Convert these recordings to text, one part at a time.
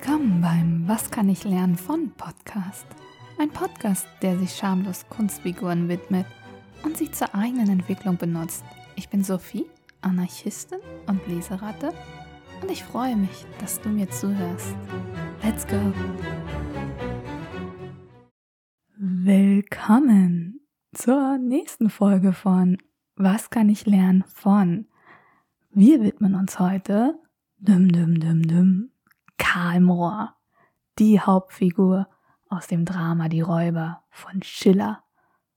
Willkommen beim Was kann ich lernen von Podcast. Ein Podcast, der sich schamlos Kunstfiguren widmet und sie zur eigenen Entwicklung benutzt. Ich bin Sophie, Anarchistin und Leseratte und ich freue mich, dass du mir zuhörst. Let's go! Willkommen zur nächsten Folge von Was kann ich lernen von? Wir widmen uns heute düm düm düm düm Karl Mohr, die Hauptfigur aus dem Drama Die Räuber von Schiller.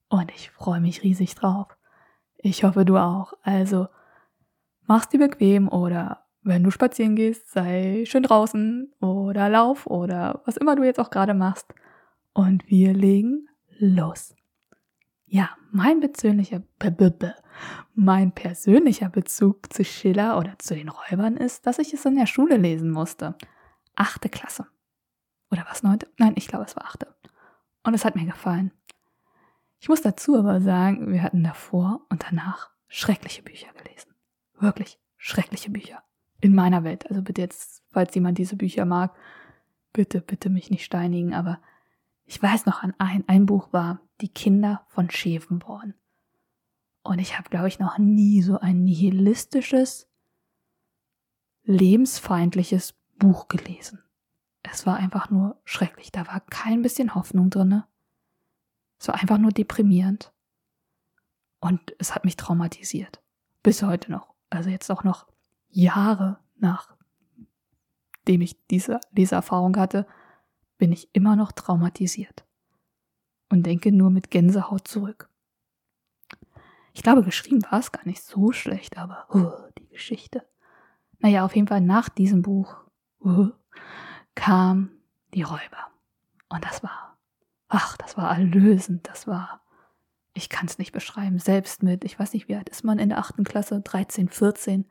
Und ich freue mich riesig drauf. Ich hoffe, du auch. Also, mach's dir bequem oder wenn du spazieren gehst, sei schön draußen oder lauf oder was immer du jetzt auch gerade machst. Und wir legen los. Ja, mein persönlicher, mein persönlicher Bezug zu Schiller oder zu den Räubern ist, dass ich es in der Schule lesen musste achte Klasse. Oder was, neunte? Nein, ich glaube, es war achte. Und es hat mir gefallen. Ich muss dazu aber sagen, wir hatten davor und danach schreckliche Bücher gelesen. Wirklich schreckliche Bücher. In meiner Welt. Also bitte jetzt, falls jemand diese Bücher mag, bitte, bitte mich nicht steinigen, aber ich weiß noch an ein, ein Buch war Die Kinder von Schäfenborn. Und ich habe, glaube ich, noch nie so ein nihilistisches, lebensfeindliches Buch gelesen. Es war einfach nur schrecklich. Da war kein bisschen Hoffnung drinne. Es war einfach nur deprimierend. Und es hat mich traumatisiert. Bis heute noch. Also jetzt auch noch Jahre nachdem ich diese Leseerfahrung hatte, bin ich immer noch traumatisiert. Und denke nur mit Gänsehaut zurück. Ich glaube, geschrieben war es gar nicht so schlecht, aber uh, die Geschichte. Naja, auf jeden Fall nach diesem Buch uh, kam die Räuber. Und das war, ach, das war erlösend, das war, ich kann es nicht beschreiben, selbst mit, ich weiß nicht, wie alt ist man in der achten Klasse, 13, 14.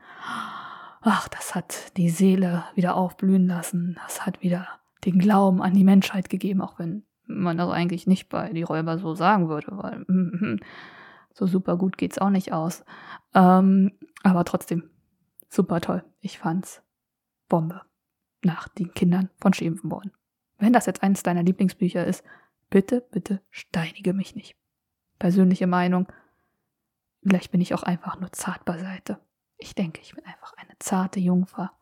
Ach, das hat die Seele wieder aufblühen lassen, das hat wieder den Glauben an die Menschheit gegeben, auch wenn man das eigentlich nicht bei die Räuber so sagen würde, weil so super gut geht's auch nicht aus. Ähm, aber trotzdem, super toll. Ich fand's Bombe nach den Kindern von Schevenborn. Wenn das jetzt eines deiner Lieblingsbücher ist, bitte, bitte steinige mich nicht. Persönliche Meinung, vielleicht bin ich auch einfach nur zart beiseite. Ich denke, ich bin einfach eine zarte Jungfer,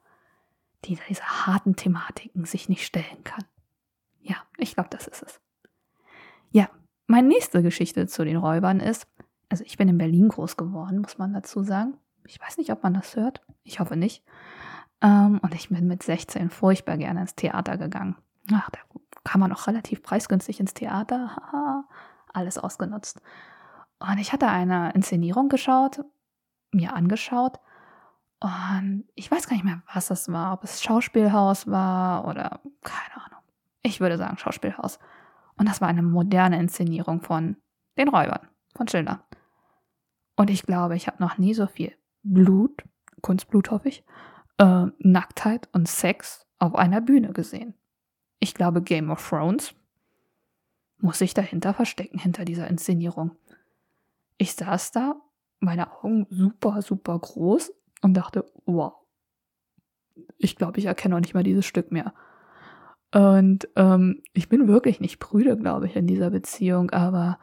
die diese harten Thematiken sich nicht stellen kann. Ja, ich glaube, das ist es. Ja, meine nächste Geschichte zu den Räubern ist, also ich bin in Berlin groß geworden, muss man dazu sagen. Ich weiß nicht, ob man das hört. Ich hoffe nicht. Ähm, und ich bin mit 16 furchtbar gerne ins Theater gegangen. Ach, da kann man auch relativ preisgünstig ins Theater. Haha, alles ausgenutzt. Und ich hatte eine Inszenierung geschaut, mir angeschaut. Und ich weiß gar nicht mehr, was es war. Ob es Schauspielhaus war oder keine Ahnung. Ich würde sagen Schauspielhaus. Und das war eine moderne Inszenierung von den Räubern, von Schiller. Und ich glaube, ich habe noch nie so viel Blut, Kunstblut hoffe ich, äh, Nacktheit und Sex auf einer Bühne gesehen. Ich glaube, Game of Thrones muss sich dahinter verstecken, hinter dieser Inszenierung. Ich saß da, meine Augen super, super groß und dachte, wow, ich glaube, ich erkenne auch nicht mal dieses Stück mehr. Und ähm, ich bin wirklich nicht prüde, glaube ich, in dieser Beziehung, aber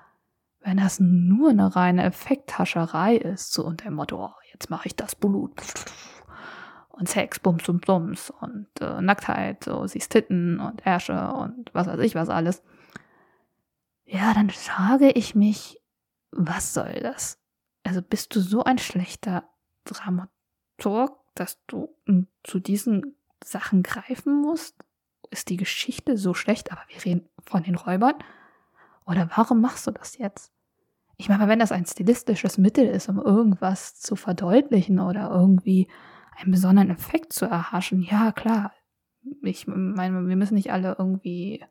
wenn das nur eine reine Effekthascherei ist, so unter dem Motto, oh, jetzt mache ich das Blut, und Sex, Bums, Bums, Bums und äh, Nacktheit, so siehst Titten und Ärsche und was weiß ich was alles. Ja, dann frage ich mich, was soll das? Also bist du so ein schlechter Dramaturg, dass du zu diesen Sachen greifen musst? Ist die Geschichte so schlecht, aber wir reden von den Räubern? Oder warum machst du das jetzt? Ich meine, wenn das ein stilistisches Mittel ist, um irgendwas zu verdeutlichen oder irgendwie einen besonderen Effekt zu erhaschen. Ja, klar. Ich meine, wir müssen nicht alle irgendwie.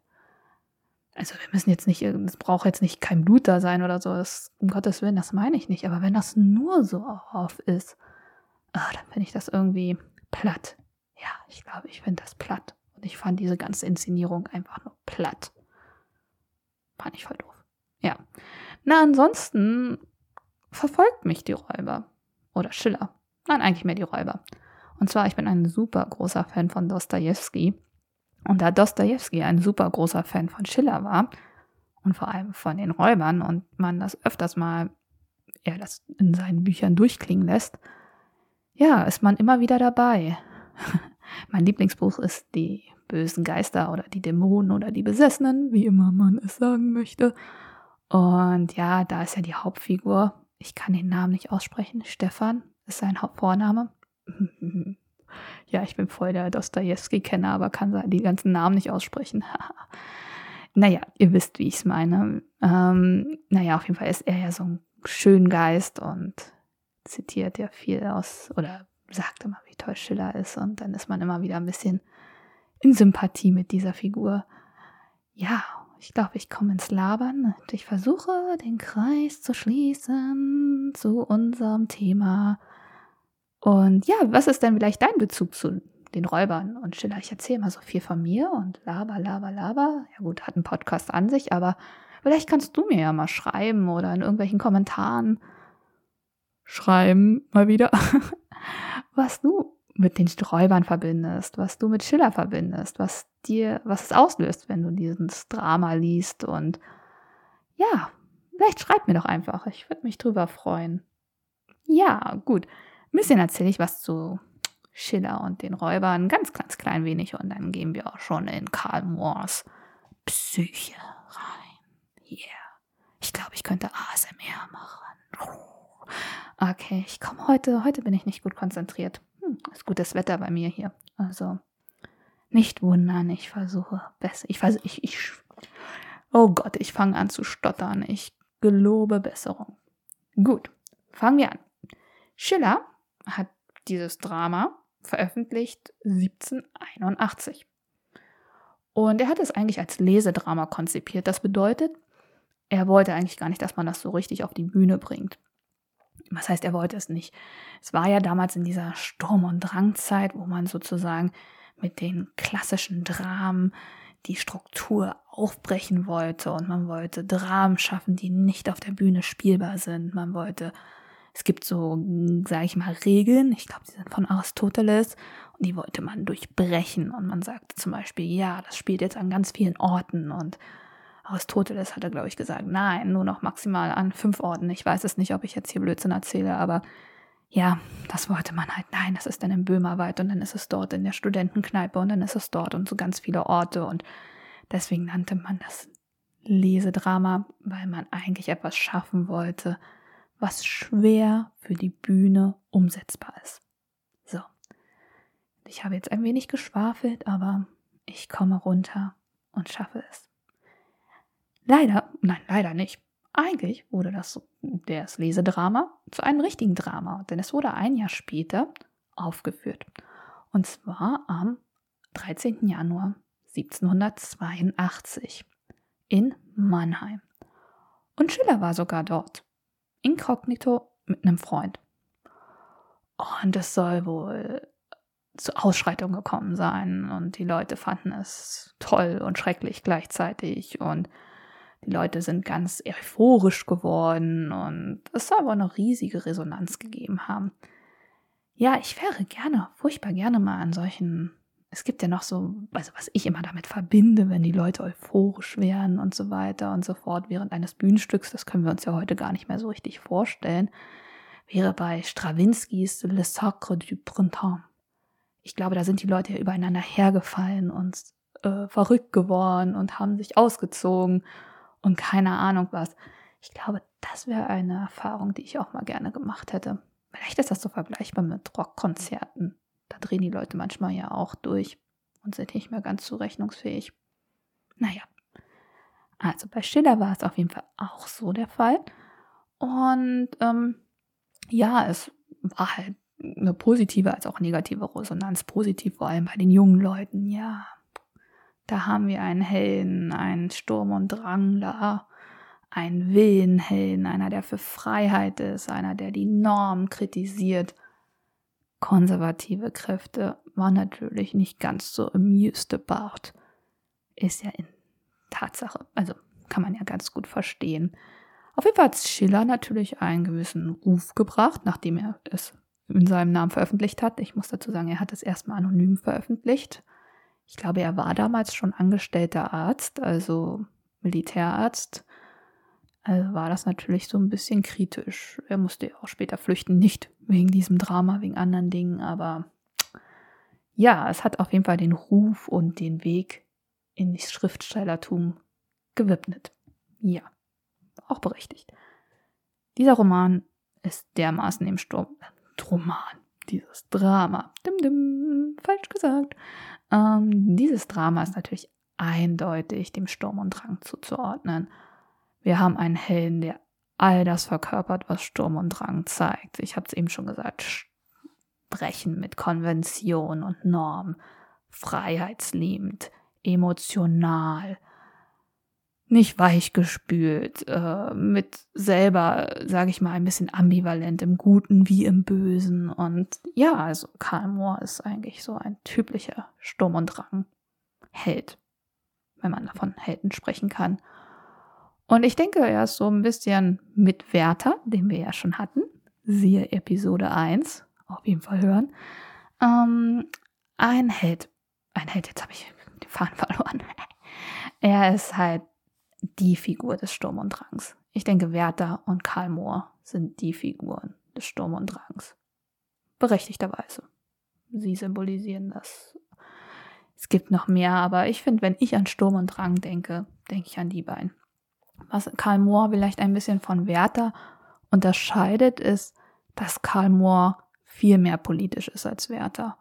Also wir müssen jetzt nicht, es braucht jetzt nicht kein Blut da sein oder so, das, um Gottes Willen, das meine ich nicht. Aber wenn das nur so auf ist, oh, dann finde ich das irgendwie platt. Ja, ich glaube, ich finde das platt. Und ich fand diese ganze Inszenierung einfach nur platt. Fand ich voll doof. Ja. Na, ansonsten verfolgt mich die Räuber. Oder Schiller. Nein, eigentlich mehr die Räuber. Und zwar, ich bin ein super großer Fan von Dostoevsky. Und da Dostoevsky ein super großer Fan von Schiller war und vor allem von den Räubern und man das öfters mal, er das in seinen Büchern durchklingen lässt, ja, ist man immer wieder dabei. mein Lieblingsbuch ist Die bösen Geister oder die Dämonen oder die Besessenen, wie immer man es sagen möchte. Und ja, da ist ja die Hauptfigur, ich kann den Namen nicht aussprechen, Stefan ist sein Vorname. ja, ich bin voll der Dostoevsky-Kenner, aber kann die ganzen Namen nicht aussprechen. naja, ihr wisst, wie ich es meine. Ähm, naja, auf jeden Fall ist er ja so ein Schöngeist und zitiert ja viel aus oder sagt immer, wie toll Schiller ist und dann ist man immer wieder ein bisschen in Sympathie mit dieser Figur. Ja, ich glaube, ich komme ins Labern und ich versuche, den Kreis zu schließen zu unserem Thema. Und ja, was ist denn vielleicht dein Bezug zu den Räubern und Schiller? Ich erzähle mal so viel von mir und laber, laber, laber. Ja gut, hat einen Podcast an sich, aber vielleicht kannst du mir ja mal schreiben oder in irgendwelchen Kommentaren schreiben, mal wieder, was du mit den Räubern verbindest, was du mit Schiller verbindest, was dir, was es auslöst, wenn du dieses Drama liest und ja, vielleicht schreib mir doch einfach. Ich würde mich drüber freuen. Ja, gut. Ein bisschen erzähle ich was zu Schiller und den Räubern, ganz, ganz klein wenig und dann gehen wir auch schon in Karl Moors Psyche rein. Yeah. Ich glaube, ich könnte ASMR machen. Okay, ich komme heute, heute bin ich nicht gut konzentriert. Hm, ist gutes Wetter bei mir hier. Also nicht wundern, ich versuche besser. Ich versuche, ich, ich, oh Gott, ich fange an zu stottern. Ich gelobe Besserung. Gut, fangen wir an. Schiller hat dieses Drama veröffentlicht 1781. Und er hat es eigentlich als Lesedrama konzipiert. Das bedeutet, er wollte eigentlich gar nicht, dass man das so richtig auf die Bühne bringt was heißt, er wollte es nicht. Es war ja damals in dieser Sturm- und Drangzeit, wo man sozusagen mit den klassischen Dramen die Struktur aufbrechen wollte und man wollte Dramen schaffen, die nicht auf der Bühne spielbar sind. Man wollte, es gibt so, sage ich mal, Regeln, ich glaube, die sind von Aristoteles und die wollte man durchbrechen und man sagte zum Beispiel, ja, das spielt jetzt an ganz vielen Orten und Aristoteles hatte, glaube ich, gesagt, nein, nur noch maximal an fünf Orten. Ich weiß es nicht, ob ich jetzt hier Blödsinn erzähle, aber ja, das wollte man halt. Nein, das ist dann im Böhmerwald und dann ist es dort in der Studentenkneipe und dann ist es dort und so ganz viele Orte und deswegen nannte man das Lesedrama, weil man eigentlich etwas schaffen wollte, was schwer für die Bühne umsetzbar ist. So. Ich habe jetzt ein wenig geschwafelt, aber ich komme runter und schaffe es. Leider, nein, leider nicht. Eigentlich wurde das, das Lesedrama zu einem richtigen Drama, denn es wurde ein Jahr später aufgeführt. Und zwar am 13. Januar 1782 in Mannheim. Und Schiller war sogar dort, inkognito mit einem Freund. Und es soll wohl zu Ausschreitungen gekommen sein und die Leute fanden es toll und schrecklich gleichzeitig und die Leute sind ganz euphorisch geworden und es soll aber eine riesige Resonanz gegeben haben. Ja, ich wäre gerne, furchtbar gerne mal an solchen. Es gibt ja noch so, also was ich immer damit verbinde, wenn die Leute euphorisch wären und so weiter und so fort während eines Bühnenstücks, das können wir uns ja heute gar nicht mehr so richtig vorstellen, wäre bei Strawinskys Le Sacre du Printemps. Ich glaube, da sind die Leute ja übereinander hergefallen und äh, verrückt geworden und haben sich ausgezogen und keine Ahnung was. Ich glaube, das wäre eine Erfahrung, die ich auch mal gerne gemacht hätte. Vielleicht ist das so vergleichbar mit Rockkonzerten. Da drehen die Leute manchmal ja auch durch und sind nicht mehr ganz zurechnungsfähig. Naja. Also bei Schiller war es auf jeden Fall auch so der Fall. Und ähm, ja, es war halt eine positive als auch negative Resonanz. Positiv vor allem bei den jungen Leuten. Ja, da haben wir einen Helden, einen Sturm- und Drangler, einen Willenhelden, einer, der für Freiheit ist, einer, der die Norm kritisiert. Konservative Kräfte waren natürlich nicht ganz so amused about. Ist ja in Tatsache, also kann man ja ganz gut verstehen. Auf jeden Fall hat Schiller natürlich einen gewissen Ruf gebracht, nachdem er es in seinem Namen veröffentlicht hat. Ich muss dazu sagen, er hat es erstmal anonym veröffentlicht Ich glaube, er war damals schon angestellter Arzt, also Militärarzt. Also war das natürlich so ein bisschen kritisch. Er musste ja auch später flüchten, nicht wegen diesem Drama, wegen anderen Dingen, aber ja, es hat auf jeden Fall den Ruf und den Weg in das Schriftstellertum gewidmet. Ja, auch berechtigt. Dieser Roman ist dermaßen im Sturm. Roman, dieses Drama. Dim, dim, falsch gesagt. Ähm, dieses Drama ist natürlich eindeutig dem Sturm und Drang zuzuordnen. Wir haben einen Helden, der all das verkörpert, was Sturm und Drang zeigt. Ich habe es eben schon gesagt, Brechen mit Konvention und Norm, freiheitsliebend, emotional, nicht weichgespült, äh, mit selber, sage ich mal, ein bisschen ambivalent im Guten wie im Bösen. Und ja, also Karl Mohr ist eigentlich so ein typischer Sturm und Drang Held, wenn man davon Helden sprechen kann. Und ich denke, er ist so ein bisschen mit Werther, den wir ja schon hatten, siehe Episode 1, auf jeden Fall hören, ähm, ein Held. Ein Held, jetzt habe ich den Faden verloren. er ist halt die Figur des Sturm und Drangs. Ich denke, Werther und Karl Mohr sind die Figuren des Sturm und Drangs. Berechtigterweise. Sie symbolisieren das. Es gibt noch mehr, aber ich finde, wenn ich an Sturm und Drang denke, denke ich an die beiden. Was Karl Mohr vielleicht ein bisschen von Werther unterscheidet, ist, dass Karl Mohr viel mehr politisch ist als Werther.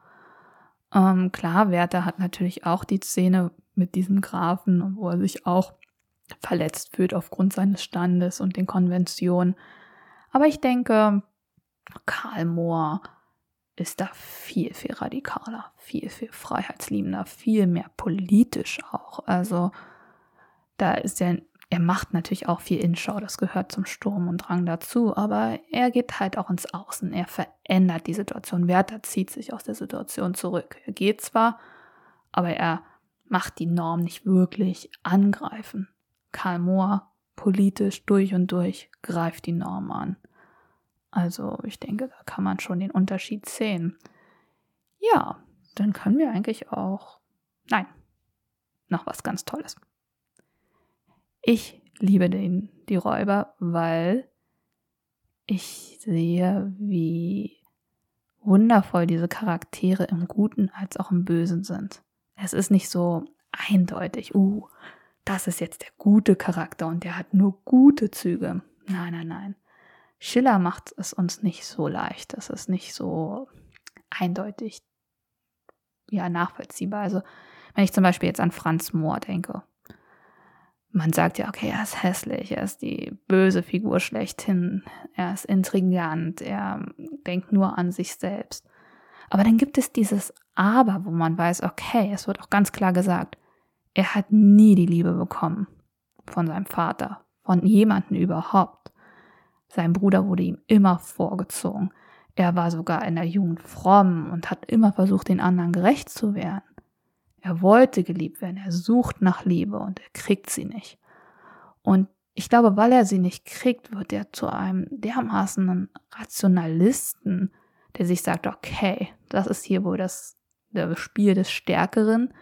Ähm, klar, Werther hat natürlich auch die Szene mit diesem Grafen, wo er sich auch verletzt fühlt aufgrund seines Standes und den Konventionen. Aber ich denke, Karl Mohr ist da viel, viel radikaler, viel, viel freiheitsliebender, viel mehr politisch auch. Also da ist er, er macht natürlich auch viel Inschau, das gehört zum Sturm und Drang dazu, aber er geht halt auch ins Außen, er verändert die Situation. Werther zieht sich aus der Situation zurück. Er geht zwar, aber er macht die Norm nicht wirklich angreifen. Karl Mohr politisch durch und durch greift die Norm an. Also ich denke, da kann man schon den Unterschied sehen. Ja, dann können wir eigentlich auch. Nein, noch was ganz Tolles. Ich liebe den, die Räuber, weil ich sehe, wie wundervoll diese Charaktere im Guten als auch im Bösen sind. Es ist nicht so eindeutig, uh, das ist jetzt der gute Charakter und der hat nur gute Züge. Nein, nein, nein. Schiller macht es uns nicht so leicht. Das ist nicht so eindeutig ja, nachvollziehbar. Also, wenn ich zum Beispiel jetzt an Franz Mohr denke, man sagt ja, okay, er ist hässlich, er ist die böse Figur schlechthin, er ist intrigant, er denkt nur an sich selbst. Aber dann gibt es dieses Aber, wo man weiß, okay, es wird auch ganz klar gesagt, er hat nie die Liebe bekommen von seinem Vater, von jemanden überhaupt. Sein Bruder wurde ihm immer vorgezogen. Er war sogar in der Jugend fromm und hat immer versucht, den anderen gerecht zu werden. Er wollte geliebt werden, er sucht nach Liebe und er kriegt sie nicht. Und ich glaube, weil er sie nicht kriegt, wird er zu einem dermaßen Rationalisten, der sich sagt, okay, das ist hier wohl das, das Spiel des Stärkeren.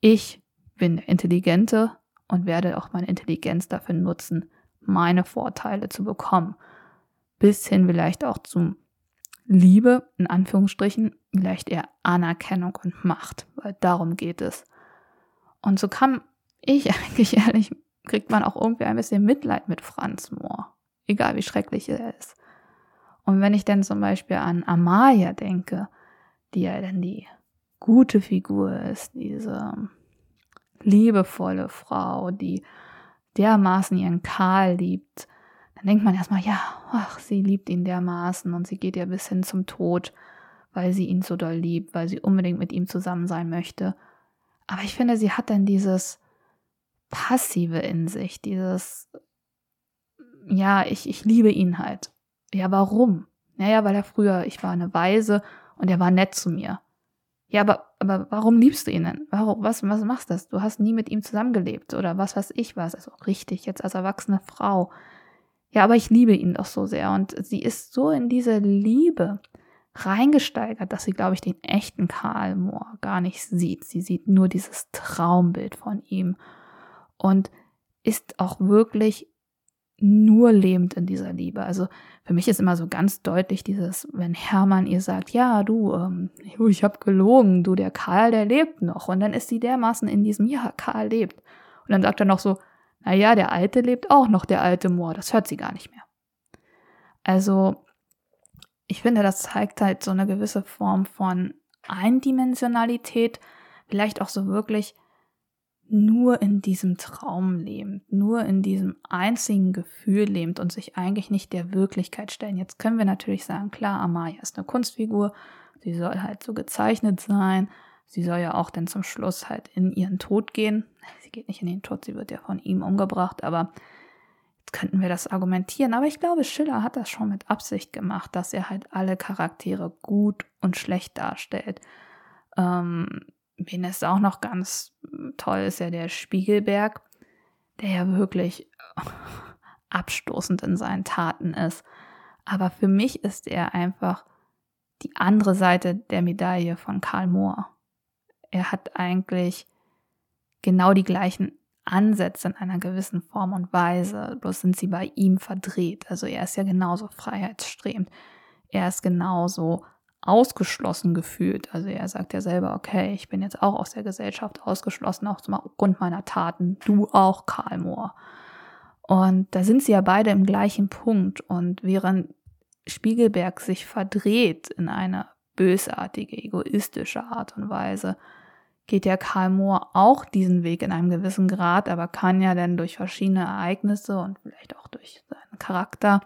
Ich bin der Intelligente und werde auch meine Intelligenz dafür nutzen, meine Vorteile zu bekommen. Bis hin vielleicht auch zum Liebe, in Anführungsstrichen, vielleicht eher Anerkennung und Macht, weil darum geht es. Und so kann ich eigentlich ehrlich, kriegt man auch irgendwie ein bisschen Mitleid mit Franz Mohr. Egal wie schrecklich er ist. Und wenn ich dann zum Beispiel an Amalia denke, die ja dann die gute Figur ist, diese liebevolle Frau, die dermaßen ihren Karl liebt, dann denkt man erstmal, ja, ach, sie liebt ihn dermaßen und sie geht ja bis hin zum Tod, weil sie ihn so doll liebt, weil sie unbedingt mit ihm zusammen sein möchte. Aber ich finde, sie hat dann dieses Passive in sich, dieses, ja, ich, ich liebe ihn halt. Ja, warum? Naja, weil er früher, ich war eine Weise und er war nett zu mir. Ja, aber, aber warum liebst du ihn denn? Warum, was, was machst du das? Du hast nie mit ihm zusammengelebt oder was weiß ich was. Also richtig, jetzt als erwachsene Frau. Ja, aber ich liebe ihn doch so sehr und sie ist so in diese Liebe reingesteigert, dass sie, glaube ich, den echten Karl Mohr gar nicht sieht. Sie sieht nur dieses Traumbild von ihm und ist auch wirklich nur lebend in dieser Liebe. Also für mich ist immer so ganz deutlich dieses, wenn Hermann ihr sagt, ja, du, ähm, ich habe gelogen, du, der Karl, der lebt noch. Und dann ist sie dermaßen in diesem, ja, Karl lebt. Und dann sagt er noch so, na ja, der Alte lebt auch noch, der alte Moor. Das hört sie gar nicht mehr. Also ich finde, das zeigt halt so eine gewisse Form von Eindimensionalität, vielleicht auch so wirklich nur in diesem Traum lebt, nur in diesem einzigen Gefühl lebt und sich eigentlich nicht der Wirklichkeit stellen. Jetzt können wir natürlich sagen, klar, Amaya ist eine Kunstfigur, sie soll halt so gezeichnet sein, sie soll ja auch dann zum Schluss halt in ihren Tod gehen. Sie geht nicht in den Tod, sie wird ja von ihm umgebracht, aber jetzt könnten wir das argumentieren. Aber ich glaube, Schiller hat das schon mit Absicht gemacht, dass er halt alle Charaktere gut und schlecht darstellt. Ähm, wen es auch noch ganz toll ist, ja der Spiegelberg, der ja wirklich abstoßend in seinen Taten ist. Aber für mich ist er einfach die andere Seite der Medaille von Karl Mohr. Er hat eigentlich genau die gleichen Ansätze in einer gewissen Form und Weise, bloß sind sie bei ihm verdreht. Also er ist ja genauso freiheitsstrebend. Er ist genauso ausgeschlossen gefühlt. Also er sagt ja selber, okay, ich bin jetzt auch aus der Gesellschaft ausgeschlossen, auch aufgrund meiner Taten. Du auch, Karl Mohr. Und da sind sie ja beide im gleichen Punkt. Und während Spiegelberg sich verdreht in eine bösartige, egoistische Art und Weise, geht ja Karl Mohr auch diesen Weg in einem gewissen Grad, aber kann ja dann durch verschiedene Ereignisse und vielleicht auch durch seinen Charakter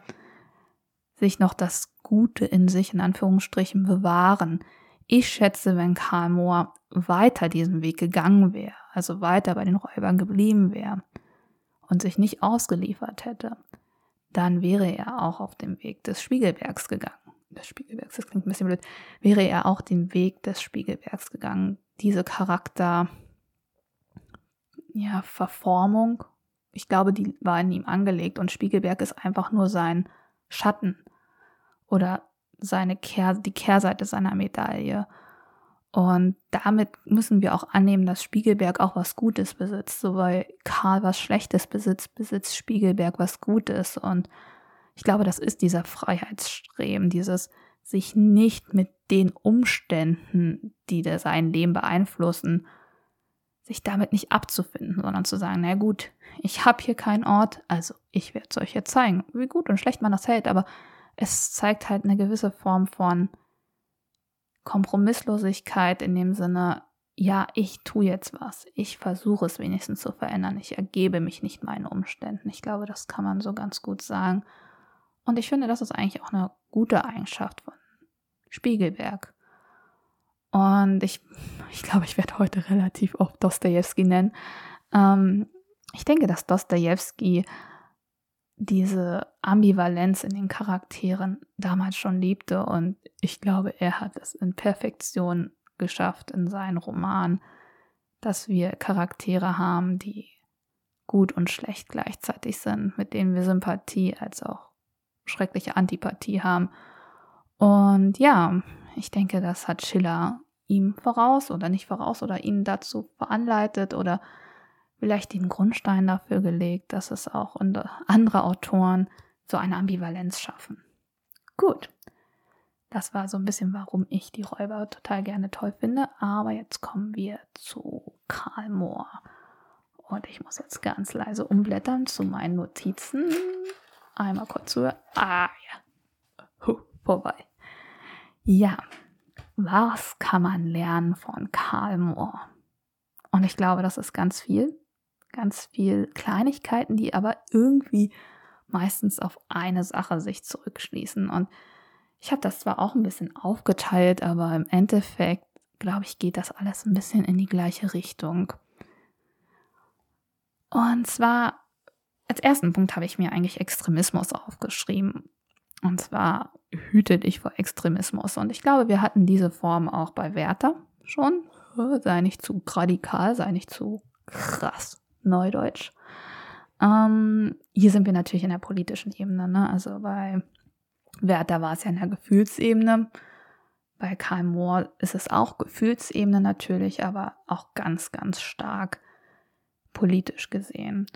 sich noch das Gute in sich in Anführungsstrichen bewahren. Ich schätze, wenn Karl Mohr weiter diesen Weg gegangen wäre, also weiter bei den Räubern geblieben wäre und sich nicht ausgeliefert hätte, dann wäre er auch auf dem Weg des Spiegelbergs gegangen. Des Spiegelbergs, das klingt ein bisschen blöd, wäre er auch den Weg des Spiegelbergs gegangen. Diese Charakter, ja, Verformung, ich glaube, die war in ihm angelegt und Spiegelberg ist einfach nur sein Schatten oder seine Kehr, die Kehrseite seiner Medaille. Und damit müssen wir auch annehmen, dass Spiegelberg auch was Gutes besitzt. So weil Karl was Schlechtes besitzt, besitzt Spiegelberg was Gutes. Und ich glaube, das ist dieser Freiheitsstreben, dieses sich nicht mit den Umständen, die sein Leben beeinflussen, sich damit nicht abzufinden, sondern zu sagen, na gut, ich habe hier keinen Ort, also ich werde es euch jetzt zeigen, wie gut und schlecht man das hält, aber es zeigt halt eine gewisse Form von Kompromisslosigkeit in dem Sinne, ja, ich tue jetzt was. Ich versuche es wenigstens zu verändern. Ich ergebe mich nicht meinen Umständen. Ich glaube, das kann man so ganz gut sagen. Und ich finde, das ist eigentlich auch eine gute Eigenschaft von Spiegelberg. Und ich, ich glaube, ich werde heute relativ oft Dostoevsky nennen. Ähm, ich denke, dass Dostoevsky diese Ambivalenz in den Charakteren damals schon liebte und ich glaube, er hat es in Perfektion geschafft in seinen Roman, dass wir Charaktere haben, die gut und schlecht gleichzeitig sind, mit denen wir Sympathie als auch schreckliche Antipathie haben. Und ja, ich denke, das hat Schiller ihm voraus oder nicht voraus oder ihn dazu veranleitet oder vielleicht den Grundstein dafür gelegt, dass es auch andere Autoren so eine Ambivalenz schaffen. Gut. Das war so ein bisschen, warum ich die Räuber total gerne toll finde. Aber jetzt kommen wir zu Karl Mohr. Und ich muss jetzt ganz leise umblättern zu meinen Notizen. Einmal kurz zu. Ah, ja. Huh, vorbei. Ja. Was kann man lernen von Karl Mohr? Und ich glaube, das ist ganz viel ganz viel Kleinigkeiten, die aber irgendwie meistens auf eine Sache sich zurückschließen. Und ich habe das zwar auch ein bisschen aufgeteilt, aber im Endeffekt, glaube ich, geht das alles ein bisschen in die gleiche Richtung. Und zwar, als ersten Punkt habe ich mir eigentlich Extremismus aufgeschrieben. Und zwar hüte dich vor Extremismus. Und ich glaube, wir hatten diese Form auch bei Werther schon. Sei nicht zu radikal, sei nicht zu krass. Neudeutsch. Ähm, hier sind wir natürlich in der politischen Ebene, ne? Also bei Werther war es ja in der Gefühlsebene. Bei Karl Mohr ist es auch Gefühlsebene natürlich, aber auch ganz, ganz stark politisch gesehen.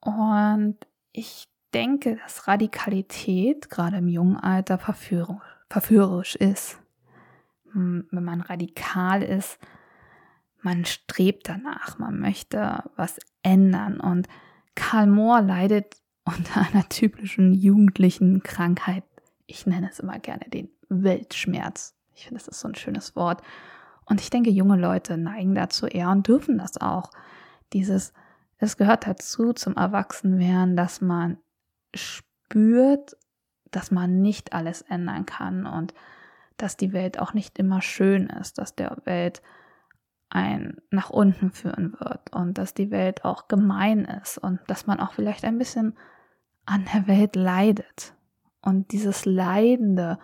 Und ich denke, dass Radikalität gerade im jungen Alter verführerisch ist. Hm, wenn man radikal ist, man strebt danach, man möchte was ändern. Und Karl Mohr leidet unter einer typischen jugendlichen Krankheit. Ich nenne es immer gerne den Weltschmerz. Ich finde, das ist so ein schönes Wort. Und ich denke, junge Leute neigen dazu eher und dürfen das auch. Dieses, es gehört dazu zum Erwachsenwerden, dass man spürt, dass man nicht alles ändern kann und dass die Welt auch nicht immer schön ist, dass der Welt ein nach unten führen wird und dass die Welt auch gemein ist und dass man auch vielleicht ein bisschen an der Welt leidet. Und dieses Leidende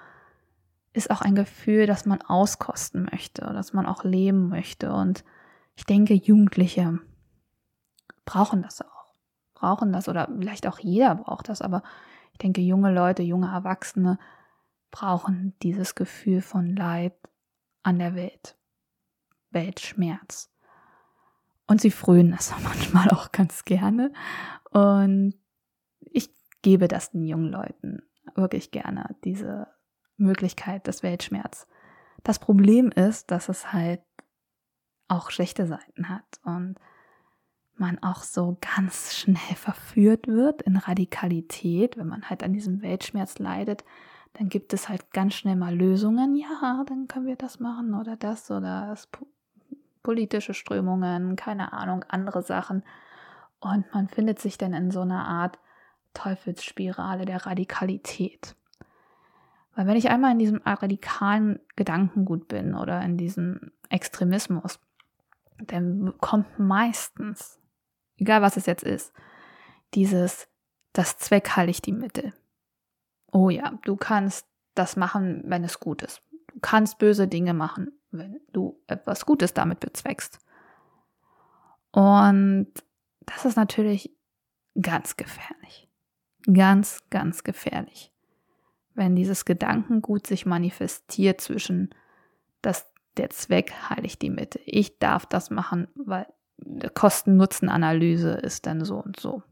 ist auch ein Gefühl, das man auskosten möchte, dass man auch leben möchte. Und ich denke, Jugendliche brauchen das auch. Brauchen das oder vielleicht auch jeder braucht das, aber ich denke, junge Leute, junge Erwachsene brauchen dieses Gefühl von Leid an der Welt. Weltschmerz. Und sie frönen es manchmal auch ganz gerne. Und ich gebe das den jungen Leuten wirklich gerne, diese Möglichkeit des Weltschmerz. Das Problem ist, dass es halt auch schlechte Seiten hat und man auch so ganz schnell verführt wird in Radikalität, wenn man halt an diesem Weltschmerz leidet, dann gibt es halt ganz schnell mal Lösungen. Ja, dann können wir das machen oder das oder das politische Strömungen, keine Ahnung, andere Sachen. Und man findet sich dann in so einer Art Teufelsspirale der Radikalität. Weil wenn ich einmal in diesem radikalen Gedankengut bin oder in diesem Extremismus, dann kommt meistens, egal was es jetzt ist, dieses, das Zweck heiligt die Mittel. Oh ja, du kannst das machen, wenn es gut ist. Du kannst böse Dinge machen, wenn du etwas Gutes damit bezweckst. Und das ist natürlich ganz gefährlich. Ganz, ganz gefährlich. Wenn dieses Gedankengut sich manifestiert zwischen, dass der Zweck heiligt die Mitte. Ich darf das machen, weil Kosten-Nutzen-Analyse ist dann so und so.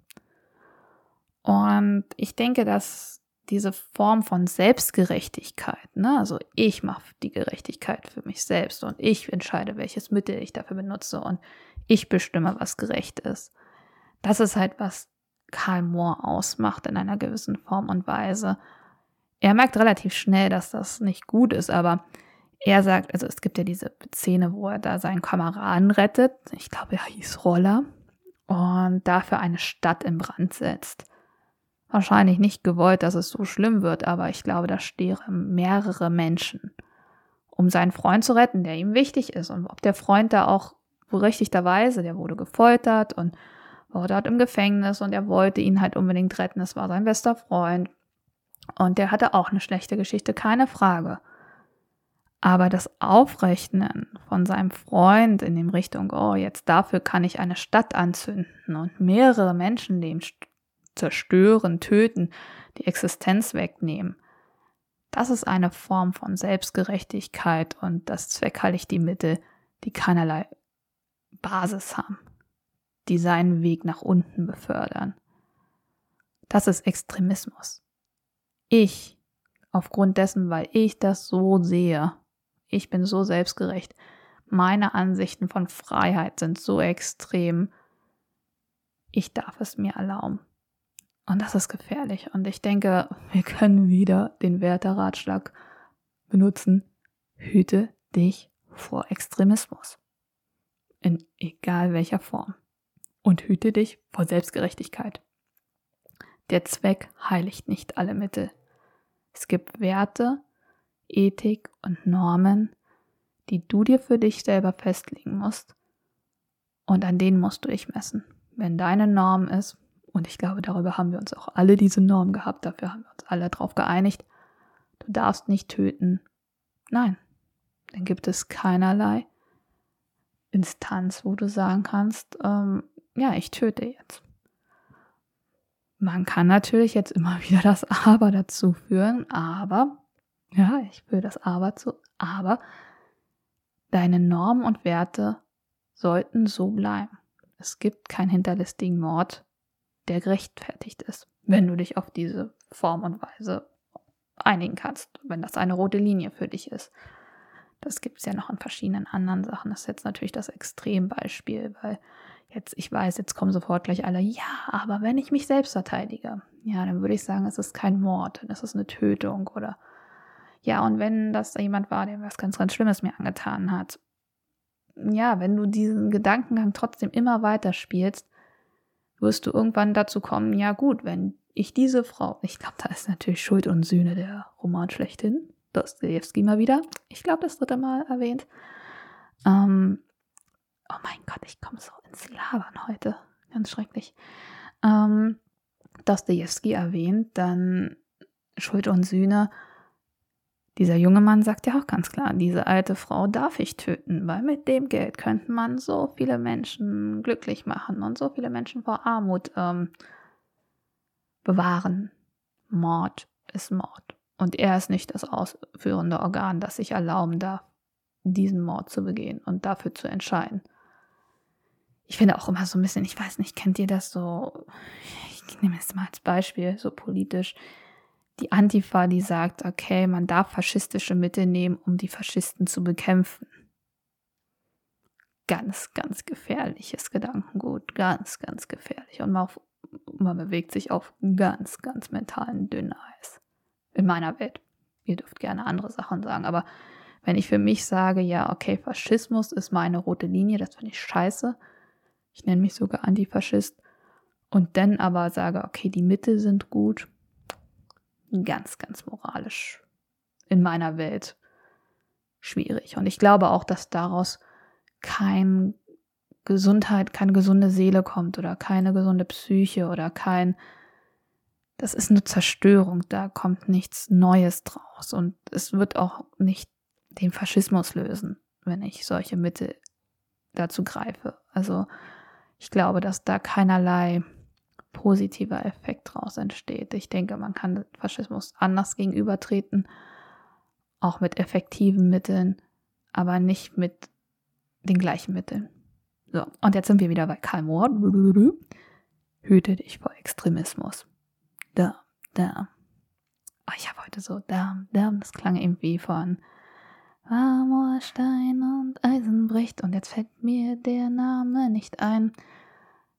Und ich denke, dass diese Form von Selbstgerechtigkeit, ne? also ich mache die Gerechtigkeit für mich selbst und ich entscheide, welches Mittel ich dafür benutze und ich bestimme, was gerecht ist. Das ist halt, was Karl Mohr ausmacht in einer gewissen Form und Weise. Er merkt relativ schnell, dass das nicht gut ist, aber er sagt, also es gibt ja diese Szene, wo er da seinen Kameraden rettet. Ich glaube, er hieß Roller. Und dafür eine Stadt in Brand setzt. Wahrscheinlich nicht gewollt, dass es so schlimm wird, aber ich glaube, da sterben mehrere Menschen, um seinen Freund zu retten, der ihm wichtig ist. Und ob der Freund da auch berechtigterweise, der wurde gefoltert und war dort im Gefängnis und er wollte ihn halt unbedingt retten. Es war sein bester Freund. Und der hatte auch eine schlechte Geschichte, keine Frage. Aber das Aufrechnen von seinem Freund in dem Richtung, oh, jetzt dafür kann ich eine Stadt anzünden und mehrere Menschenleben zerstören, töten, die Existenz wegnehmen. Das ist eine Form von Selbstgerechtigkeit und das zweckheiligt die Mittel, die keinerlei Basis haben die seinen Weg nach unten befördern. Das ist Extremismus. Ich, aufgrund dessen, weil ich das so sehe, ich bin so selbstgerecht, meine Ansichten von Freiheit sind so extrem, ich darf es mir erlauben. Und das ist gefährlich. Und ich denke, wir können wieder den Werteratschlag benutzen. Hüte dich vor Extremismus. In egal welcher Form und hüte dich vor Selbstgerechtigkeit. Der Zweck heiligt nicht alle Mittel. Es gibt Werte, Ethik und Normen, die du dir für dich selber festlegen musst und an denen musst du dich messen. Wenn deine Norm ist, und ich glaube, darüber haben wir uns auch alle diese Norm gehabt, dafür haben wir uns alle darauf geeinigt, du darfst nicht töten. Nein, dann gibt es keinerlei Instanz, wo du sagen kannst, ähm, ja, ich töte jetzt. Man kann natürlich jetzt immer wieder das Aber dazu führen, aber Ja, ich fühle das Aber zu. Aber deine Normen und Werte sollten so bleiben. Es gibt keinen hinterlistigen Mord, der gerechtfertigt ist, wenn du dich auf diese Form und Weise einigen kannst, wenn das eine rote Linie für dich ist. Das gibt es ja noch in verschiedenen anderen Sachen. Das ist jetzt natürlich das Extrembeispiel, weil jetzt, ich weiß, jetzt kommen sofort gleich alle, ja, aber wenn ich mich selbst verteidige, ja, dann würde ich sagen, es ist kein Mord, es ist eine Tötung oder ja, und wenn das jemand war, der was ganz, ganz Schlimmes mir angetan hat, ja, wenn du diesen Gedankengang trotzdem immer weiter spielst, wirst du irgendwann dazu kommen, ja gut, wenn ich diese Frau, ich glaube, da ist natürlich Schuld und Sühne der Roman schlechthin, Dostoevsky mal wieder, ich glaube, das dritte Mal erwähnt. Ähm, oh mein Gott, ich komme so ins Labern heute, ganz schrecklich. Ähm, Dostoevsky erwähnt, dann Schuld und Sühne dieser junge Mann sagt ja auch ganz klar, diese alte Frau darf ich töten, weil mit dem Geld könnte man so viele Menschen glücklich machen und so viele Menschen vor Armut ähm, bewahren. Mord ist Mord. Und er ist nicht das ausführende Organ, das sich erlauben darf, diesen Mord zu begehen und dafür zu entscheiden. Ich finde auch immer so ein bisschen, ich weiß nicht, kennt ihr das so? Ich nehme es mal als Beispiel, so politisch die Antifa, die sagt, okay, man darf faschistische Mittel nehmen, um die Faschisten zu bekämpfen. Ganz, ganz gefährliches Gedankengut, ganz, ganz gefährlich. Und man, auf, man bewegt sich auf ganz, ganz mentalen Dünneis. In meiner Welt. Ihr dürft gerne andere Sachen sagen, aber wenn ich für mich sage, ja, okay, Faschismus ist meine rote Linie, das finde ich scheiße. Ich nenne mich sogar Antifaschist. Und dann aber sage, okay, die Mittel sind gut, ganz, ganz moralisch in meiner Welt schwierig. Und ich glaube auch, dass daraus kein Gesundheit, keine gesunde Seele kommt oder keine gesunde Psyche oder kein, das ist eine Zerstörung, da kommt nichts Neues draus und es wird auch nicht den Faschismus lösen, wenn ich solche Mittel dazu greife. Also ich glaube, dass da keinerlei positiver Effekt daraus entsteht. Ich denke, man kann Faschismus anders gegenübertreten, auch mit effektiven Mitteln, aber nicht mit den gleichen Mitteln. So, und jetzt sind wir wieder bei Karl Mohr. Hüte dich vor Extremismus. Da, da. Oh, ich habe heute so da, da, das klang irgendwie von Marmorstein und Eisenbricht und jetzt fällt mir der Name nicht ein.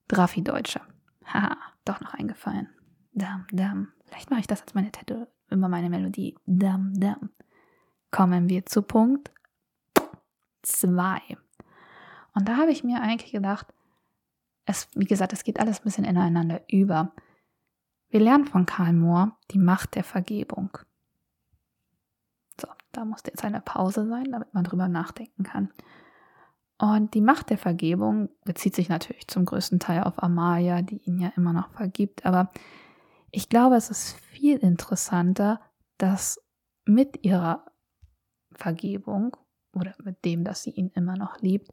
Drafi Deutscher. Haha, doch noch eingefallen. Dam, dam. Vielleicht mache ich das als meine Tattoo, immer meine Melodie. Dam, dam. Kommen wir zu Punkt 2. Und da habe ich mir eigentlich gedacht, es, wie gesagt, es geht alles ein bisschen ineinander über. Wir lernen von Karl Mohr die Macht der Vergebung. So, da musste jetzt eine Pause sein, damit man drüber nachdenken kann. Und die Macht der Vergebung bezieht sich natürlich zum größten Teil auf Amalia, die ihn ja immer noch vergibt. Aber ich glaube, es ist viel interessanter, dass mit ihrer Vergebung oder mit dem, dass sie ihn immer noch liebt,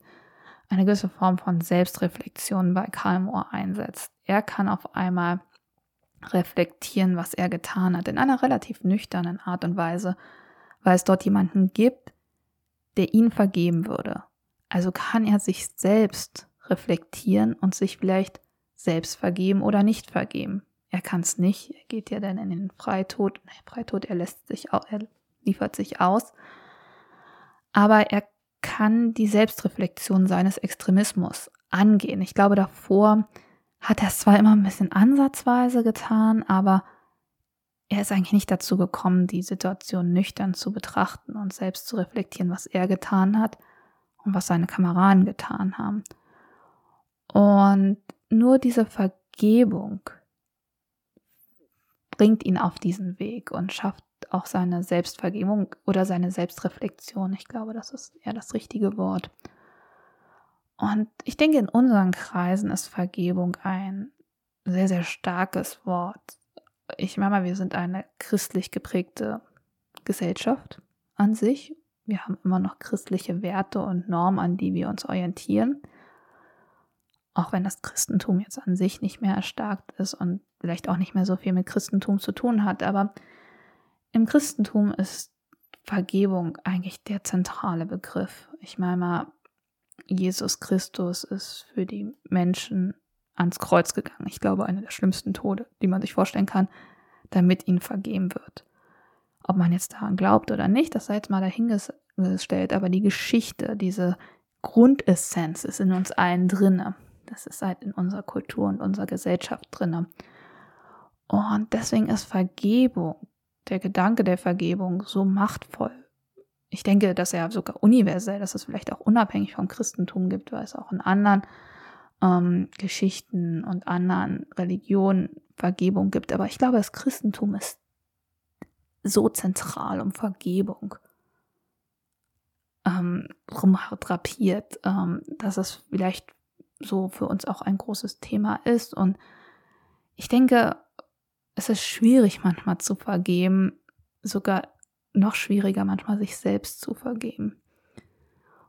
eine gewisse Form von Selbstreflexion bei Karl Moore einsetzt. Er kann auf einmal reflektieren, was er getan hat, in einer relativ nüchternen Art und Weise, weil es dort jemanden gibt, der ihn vergeben würde. Also kann er sich selbst reflektieren und sich vielleicht selbst vergeben oder nicht vergeben. Er kann es nicht, er geht ja dann in den Freitod. Freitod, er lässt sich auch, er liefert sich aus. Aber er kann die Selbstreflexion seines Extremismus angehen. Ich glaube, davor hat er es zwar immer ein bisschen ansatzweise getan, aber er ist eigentlich nicht dazu gekommen, die Situation nüchtern zu betrachten und selbst zu reflektieren, was er getan hat und was seine Kameraden getan haben. Und nur diese Vergebung bringt ihn auf diesen Weg und schafft auch seine Selbstvergebung oder seine Selbstreflexion. Ich glaube, das ist eher das richtige Wort. Und ich denke, in unseren Kreisen ist Vergebung ein sehr, sehr starkes Wort. Ich meine mal, wir sind eine christlich geprägte Gesellschaft an sich wir haben immer noch christliche Werte und Normen, an die wir uns orientieren. Auch wenn das Christentum jetzt an sich nicht mehr erstarkt ist und vielleicht auch nicht mehr so viel mit Christentum zu tun hat. Aber im Christentum ist Vergebung eigentlich der zentrale Begriff. Ich meine mal, Jesus Christus ist für die Menschen ans Kreuz gegangen. Ich glaube, einer der schlimmsten Tode, die man sich vorstellen kann, damit ihnen vergeben wird. Ob man jetzt daran glaubt oder nicht, das sei jetzt mal dahingestellt, aber die Geschichte, diese Grundessenz ist in uns allen drinne. Das ist halt in unserer Kultur und unserer Gesellschaft drinne. Und deswegen ist Vergebung, der Gedanke der Vergebung so machtvoll. Ich denke, dass er sogar universell, dass es vielleicht auch unabhängig vom Christentum gibt, weil es auch in anderen ähm, Geschichten und anderen Religionen Vergebung gibt. Aber ich glaube, das Christentum ist so zentral um Vergebung ähm, rumdrapiert, ähm, dass es vielleicht so für uns auch ein großes Thema ist. Und ich denke, es ist schwierig manchmal zu vergeben, sogar noch schwieriger manchmal sich selbst zu vergeben.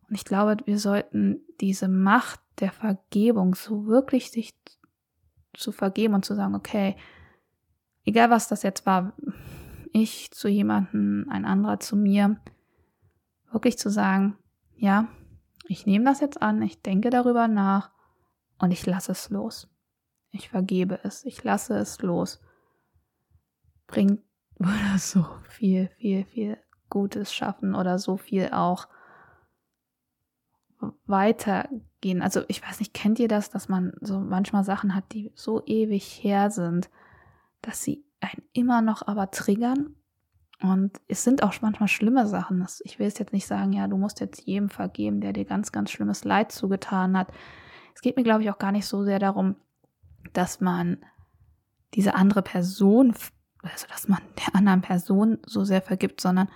Und ich glaube, wir sollten diese Macht der Vergebung so wirklich sich zu vergeben und zu sagen, okay, egal was das jetzt war, ich zu jemandem, ein anderer zu mir, wirklich zu sagen, ja, ich nehme das jetzt an, ich denke darüber nach und ich lasse es los. Ich vergebe es, ich lasse es los. Bringt würde so viel, viel, viel Gutes schaffen oder so viel auch weitergehen. Also ich weiß nicht, kennt ihr das, dass man so manchmal Sachen hat, die so ewig her sind, dass sie einen immer noch aber triggern? Und es sind auch manchmal schlimme Sachen. Ich will es jetzt nicht sagen, ja, du musst jetzt jedem vergeben, der dir ganz, ganz schlimmes Leid zugetan hat. Es geht mir, glaube ich, auch gar nicht so sehr darum, dass man diese andere Person, also dass man der anderen Person so sehr vergibt, sondern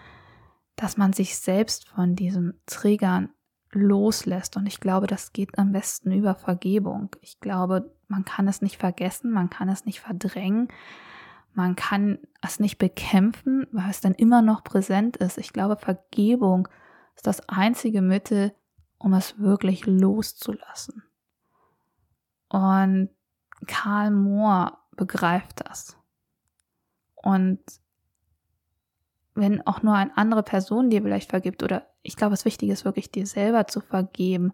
dass man sich selbst von diesen Triggern loslässt. Und ich glaube, das geht am besten über Vergebung. Ich glaube, man kann es nicht vergessen, man kann es nicht verdrängen, man kann es nicht bekämpfen, weil es dann immer noch präsent ist. Ich glaube, Vergebung ist das einzige Mittel, um es wirklich loszulassen. Und Karl Mohr begreift das. Und wenn auch nur eine andere Person dir vielleicht vergibt oder ich glaube, das Wichtige ist wirklich, dir selber zu vergeben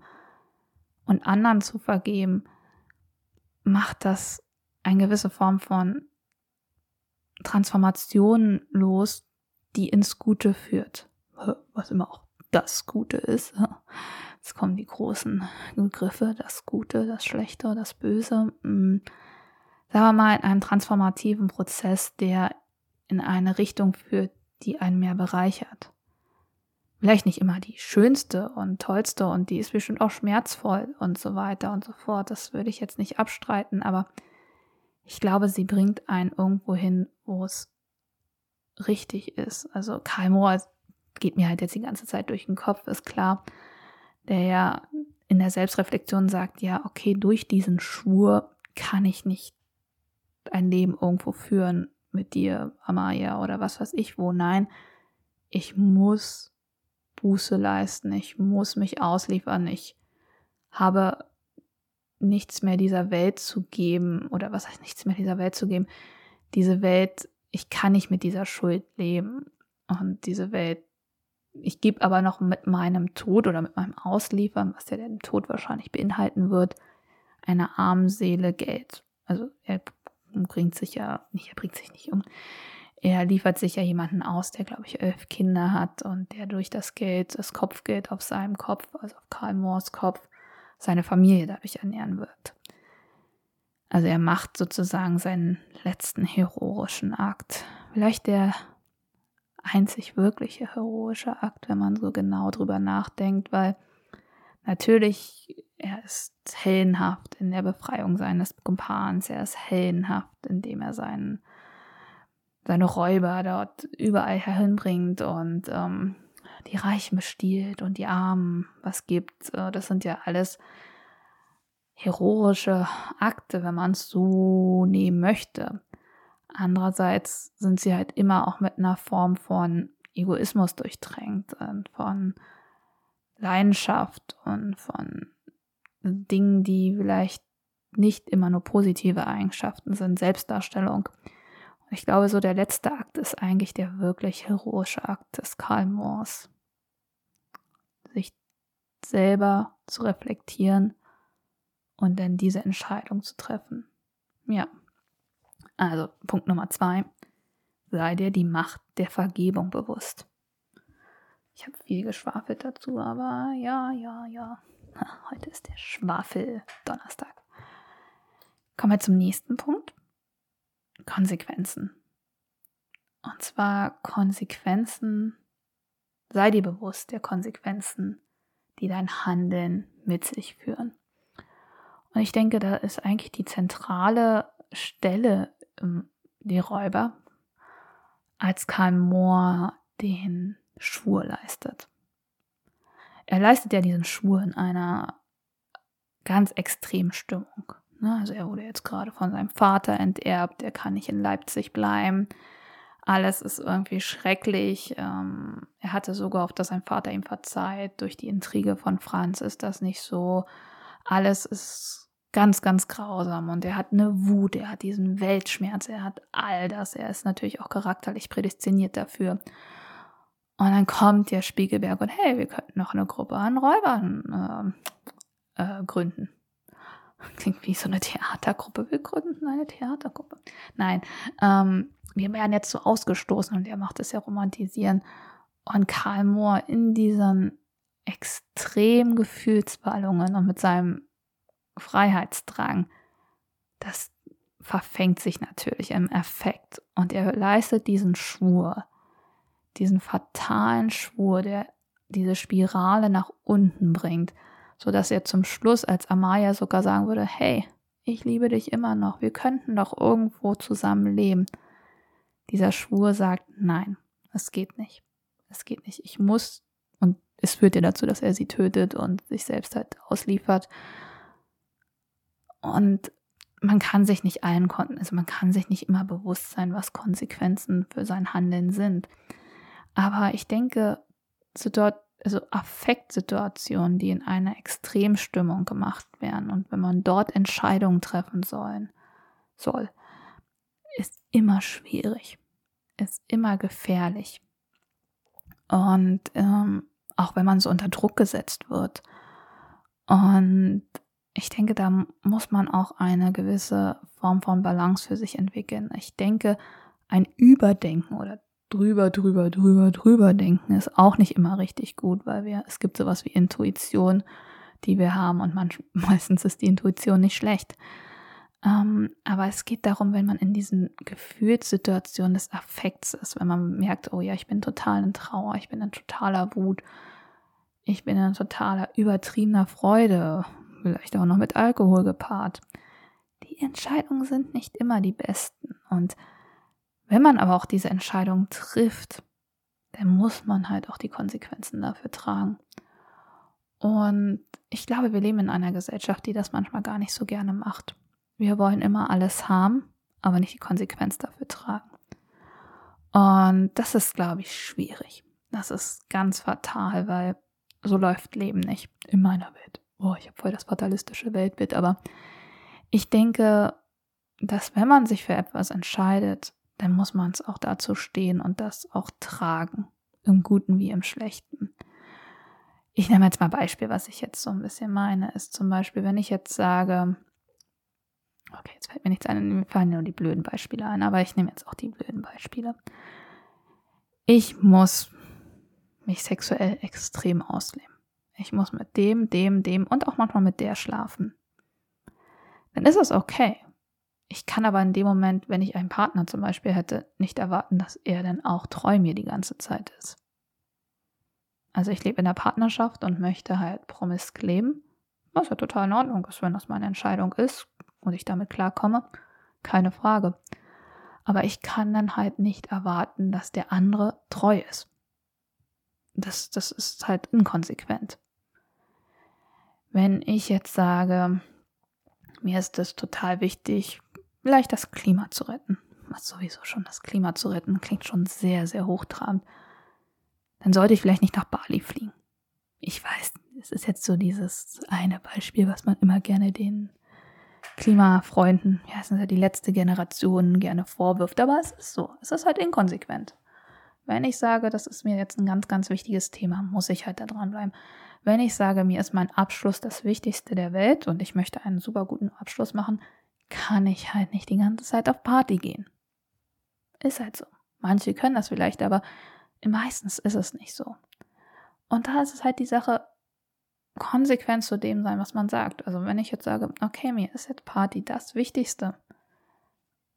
und anderen zu vergeben, macht das eine gewisse Form von Transformation los, die ins Gute führt. Was immer auch das Gute ist. Jetzt kommen die großen Begriffe, das Gute, das Schlechte, das Böse. Hm. Sagen wir mal, in einem transformativen Prozess, der in eine Richtung führt, die einen mehr bereichert vielleicht nicht immer die schönste und tollste und die ist bestimmt auch schmerzvoll und so weiter und so fort. Das würde ich jetzt nicht abstreiten, aber ich glaube, sie bringt einen irgendwo hin, wo es richtig ist. Also Karl Mohr geht mir halt jetzt die ganze Zeit durch den Kopf, ist klar, der ja in der Selbstreflexion sagt, ja, okay, durch diesen Schwur kann ich nicht ein Leben irgendwo führen mit dir, Amaya oder was weiß ich wo. Nein, ich muss Buße leisten, ich muss mich ausliefern, ich habe nichts mehr dieser Welt zu geben oder was heißt nichts mehr dieser Welt zu geben. Diese Welt, ich kann nicht mit dieser Schuld leben und diese Welt, ich gebe aber noch mit meinem Tod oder mit meinem Ausliefern, was ja den Tod wahrscheinlich beinhalten wird, einer armen Seele Geld. Also er bringt sich ja nicht, er bringt sich nicht um er liefert sich ja jemanden aus, der, glaube ich, elf Kinder hat und der durch das Geld, das Kopfgeld auf seinem Kopf, also auf Karl Moors Kopf, seine Familie dadurch ernähren wird. Also er macht sozusagen seinen letzten heroischen Akt. Vielleicht der einzig wirkliche heroische Akt, wenn man so genau drüber nachdenkt, weil natürlich er ist heldenhaft in der Befreiung seines Kumpans, er ist heldenhaft, indem er seinen seine Räuber dort überall hinbringt und ähm, die Reichen bestiehlt und die Armen was gibt. Äh, das sind ja alles heroische Akte, wenn man es so nehmen möchte. Andererseits sind sie halt immer auch mit einer Form von Egoismus durchtränkt und von Leidenschaft und von Dingen, die vielleicht nicht immer nur positive Eigenschaften sind, Selbstdarstellung. Ich glaube, so der letzte Akt ist eigentlich der wirklich heroische Akt des Karl Moors. Sich selber zu reflektieren und dann diese Entscheidung zu treffen. Ja. Also Punkt Nummer zwei. Sei dir die Macht der Vergebung bewusst. Ich habe viel geschwafelt dazu, aber ja, ja, ja. Heute ist der Schwafel-Donnerstag. Kommen wir zum nächsten Punkt. Konsequenzen. Und zwar Konsequenzen, sei dir bewusst der Konsequenzen, die dein Handeln mit sich führen. Und ich denke, da ist eigentlich die zentrale Stelle ähm, die Räuber, als Karl Mohr den Schwur leistet. Er leistet ja diesen Schwur in einer ganz extremen Stimmung. Ne? Also er wurde jetzt gerade von seinem Vater enterbt, er kann nicht in Leipzig bleiben. Alles ist irgendwie schrecklich. Ähm, er hatte so gehofft, dass sein Vater ihm verzeiht. Durch die Intrige von Franz ist das nicht so. Alles ist ganz, ganz grausam und er hat eine Wut, er hat diesen Weltschmerz, er hat all das. Er ist natürlich auch charakterlich prädestiniert dafür. Und dann kommt der Spiegelberg und hey, wir könnten noch eine Gruppe an Räubern äh, äh, gründen. Klingt wie so eine Theatergruppe. Wir gründen eine Theatergruppe. Nein, ähm, wir werden jetzt so ausgestoßen und er macht es ja romantisieren. Und Karl Mohr in diesen extremen Gefühlsballungen und mit seinem Freiheitsdrang, das verfängt sich natürlich im Effekt. Und er leistet diesen Schwur, diesen fatalen Schwur, der diese Spirale nach unten bringt sodass er zum Schluss als Amaya sogar sagen würde, hey, ich liebe dich immer noch, wir könnten doch irgendwo zusammen leben. Dieser Schwur sagt, nein, es geht nicht. Es geht nicht. Ich muss, und es führt ja dazu, dass er sie tötet und sich selbst halt ausliefert. Und man kann sich nicht allen konnten, also man kann sich nicht immer bewusst sein, was Konsequenzen für sein Handeln sind. Aber ich denke, so dort also Affektsituationen, die in einer Extremstimmung gemacht werden und wenn man dort Entscheidungen treffen sollen, soll, ist immer schwierig, ist immer gefährlich. Und ähm, auch wenn man so unter Druck gesetzt wird. Und ich denke, da muss man auch eine gewisse Form von Balance für sich entwickeln. Ich denke, ein Überdenken oder drüber, drüber, drüber, drüber denken ist auch nicht immer richtig gut, weil wir, es gibt sowas wie Intuition, die wir haben und man, meistens ist die Intuition nicht schlecht. Ähm, aber es geht darum, wenn man in diesen Gefühlssituationen des Affekts ist, wenn man merkt, oh ja, ich bin total in Trauer, ich bin in totaler Wut, ich bin in totaler übertriebener Freude, vielleicht auch noch mit Alkohol gepaart. Die Entscheidungen sind nicht immer die besten und wenn man aber auch diese Entscheidung trifft, dann muss man halt auch die Konsequenzen dafür tragen. Und ich glaube, wir leben in einer Gesellschaft, die das manchmal gar nicht so gerne macht. Wir wollen immer alles haben, aber nicht die Konsequenz dafür tragen. Und das ist, glaube ich, schwierig. Das ist ganz fatal, weil so läuft Leben nicht in meiner Welt. Oh, ich habe voll das fatalistische Weltbild, aber ich denke, dass wenn man sich für etwas entscheidet, dann muss man es auch dazu stehen und das auch tragen, im Guten wie im Schlechten. Ich nehme jetzt mal Beispiel, was ich jetzt so ein bisschen meine, ist zum Beispiel, wenn ich jetzt sage, okay, jetzt fällt mir nichts ein, mir fallen nur die blöden Beispiele ein, aber ich nehme jetzt auch die blöden Beispiele. Ich muss mich sexuell extrem ausleben. Ich muss mit dem, dem, dem und auch manchmal mit der schlafen. Dann ist es okay. Ich kann aber in dem Moment, wenn ich einen Partner zum Beispiel hätte, nicht erwarten, dass er dann auch treu mir die ganze Zeit ist. Also ich lebe in der Partnerschaft und möchte halt promisk leben, was ja total in Ordnung ist, wenn das meine Entscheidung ist und ich damit klarkomme, keine Frage. Aber ich kann dann halt nicht erwarten, dass der andere treu ist. Das, das ist halt inkonsequent. Wenn ich jetzt sage, mir ist es total wichtig, vielleicht das Klima zu retten. Was sowieso schon das Klima zu retten klingt schon sehr, sehr hochtrabend. Dann sollte ich vielleicht nicht nach Bali fliegen. Ich weiß, es ist jetzt so dieses eine Beispiel, was man immer gerne den Klimafreunden, ja, es ist ja die letzte Generation, gerne vorwirft. Aber es ist so. Es ist halt inkonsequent. Wenn ich sage, das ist mir jetzt ein ganz, ganz wichtiges Thema, muss ich halt da dranbleiben. Wenn ich sage, mir ist mein Abschluss das Wichtigste der Welt und ich möchte einen super guten Abschluss machen, kann ich halt nicht die ganze Zeit auf Party gehen. Ist halt so. Manche können das vielleicht, aber meistens ist es nicht so. Und da ist es halt die Sache, konsequent zu dem sein, was man sagt. Also wenn ich jetzt sage, okay, mir ist jetzt Party das Wichtigste,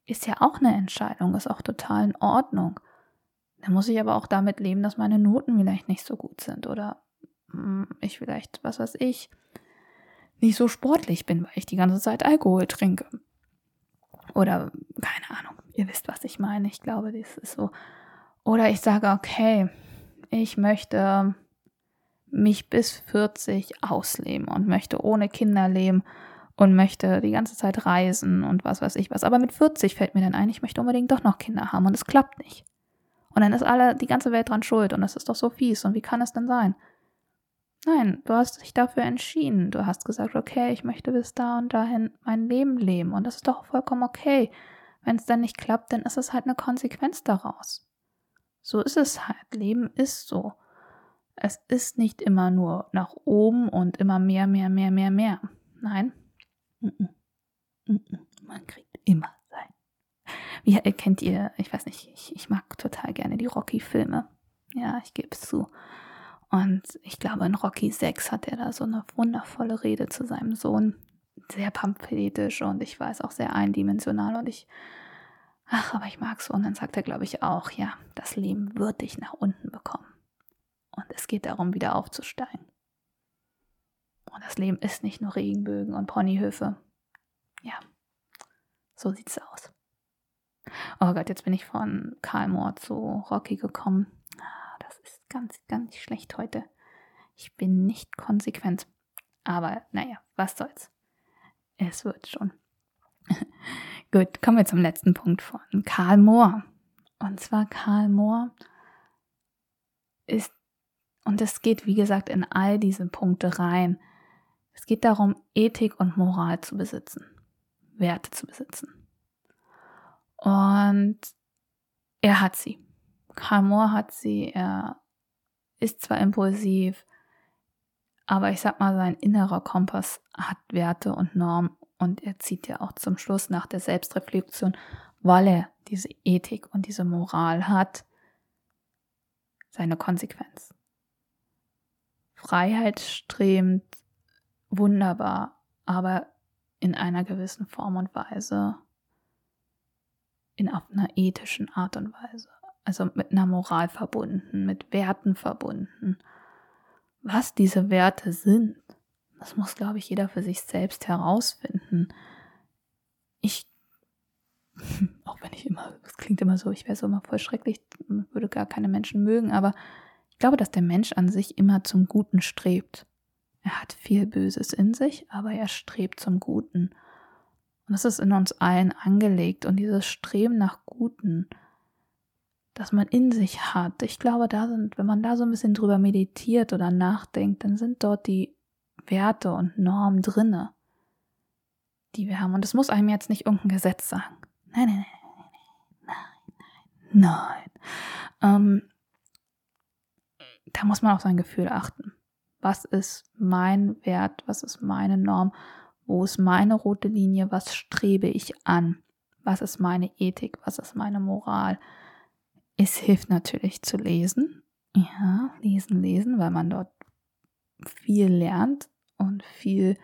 ist ja auch eine Entscheidung, ist auch total in Ordnung. Dann muss ich aber auch damit leben, dass meine Noten vielleicht nicht so gut sind oder hm, ich vielleicht, was weiß ich, nicht so sportlich bin, weil ich die ganze Zeit Alkohol trinke. Oder keine Ahnung, ihr wisst, was ich meine. Ich glaube, das ist so. Oder ich sage, okay, ich möchte mich bis 40 ausleben und möchte ohne Kinder leben und möchte die ganze Zeit reisen und was weiß ich was. Aber mit 40 fällt mir dann ein, ich möchte unbedingt doch noch Kinder haben und es klappt nicht. Und dann ist alle, die ganze Welt dran schuld und das ist doch so fies und wie kann es denn sein? Nein, du hast dich dafür entschieden. Du hast gesagt, okay, ich möchte bis da und dahin mein Leben leben und das ist doch vollkommen okay. Wenn es dann nicht klappt, dann ist es halt eine Konsequenz daraus. So ist es halt. Leben ist so. Es ist nicht immer nur nach oben und immer mehr, mehr, mehr, mehr, mehr. Nein. Man kriegt immer sein. Wie erkennt ihr, ich weiß nicht, ich, ich mag total gerne die Rocky-Filme. Ja, ich gebe es zu. Und ich glaube, in Rocky 6 hat er da so eine wundervolle Rede zu seinem Sohn. Sehr pamphiletisch und ich weiß auch sehr eindimensional und ich, ach, aber ich mag so. Und dann sagt er, glaube ich, auch, ja, das Leben wird dich nach unten bekommen. Und es geht darum, wieder aufzusteigen. Und das Leben ist nicht nur Regenbögen und Ponyhöfe. Ja, so sieht's aus. Oh Gott, jetzt bin ich von Karl Mohr zu Rocky gekommen. Ganz, ganz schlecht heute. Ich bin nicht konsequent. Aber naja, was soll's. Es wird schon. Gut, kommen wir zum letzten Punkt von Karl Mohr. Und zwar Karl Mohr ist und es geht, wie gesagt, in all diese Punkte rein. Es geht darum, Ethik und Moral zu besitzen, Werte zu besitzen. Und er hat sie. Karl Moore hat sie. Er ist zwar impulsiv, aber ich sag mal, sein innerer Kompass hat Werte und Normen und er zieht ja auch zum Schluss nach der Selbstreflexion, weil er diese Ethik und diese Moral hat, seine Konsequenz. Freiheit strebt, wunderbar, aber in einer gewissen Form und Weise, in auf einer ethischen Art und Weise, also mit einer Moral verbunden, mit Werten verbunden. Was diese Werte sind, das muss, glaube ich, jeder für sich selbst herausfinden. Ich, auch wenn ich immer, das klingt immer so, ich wäre so immer voll schrecklich, würde gar keine Menschen mögen, aber ich glaube, dass der Mensch an sich immer zum Guten strebt. Er hat viel Böses in sich, aber er strebt zum Guten. Und das ist in uns allen angelegt. Und dieses Streben nach Guten, das man in sich hat, ich glaube, da sind, wenn man da so ein bisschen drüber meditiert oder nachdenkt, dann sind dort die Werte und Normen drinne, die wir haben. Und es muss einem jetzt nicht irgendein Gesetz sagen. Nein, nein, nein, nein, nein, nein. Ähm, da muss man auf sein Gefühl achten. Was ist mein Wert? Was ist meine Norm? Wo ist meine rote Linie? Was strebe ich an? Was ist meine Ethik? Was ist meine Moral? Es hilft natürlich zu lesen. Ja, lesen, lesen, weil man dort viel lernt und viel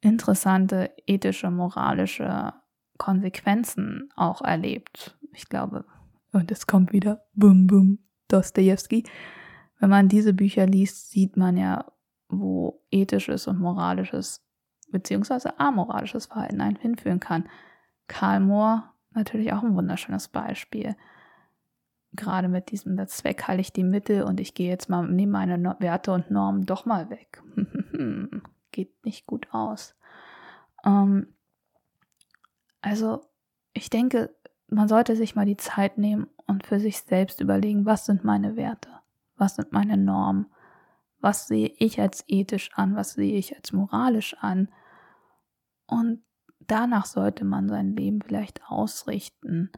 interessante ethische, moralische Konsequenzen auch erlebt. Ich glaube, und es kommt wieder, bum, bum, Dostoevsky. Wenn man diese Bücher liest, sieht man ja, wo ethisches und moralisches beziehungsweise amoralisches Verhalten einen hinführen kann. Karl Mohr natürlich auch ein wunderschönes Beispiel. Gerade mit diesem, der Zweck halte ich die Mittel und ich gehe jetzt mal, nehme meine Werte und Normen doch mal weg. Geht nicht gut aus. Ähm, also, ich denke, man sollte sich mal die Zeit nehmen und für sich selbst überlegen, was sind meine Werte, was sind meine Normen, was sehe ich als ethisch an, was sehe ich als moralisch an Und danach sollte man sein Leben vielleicht ausrichten.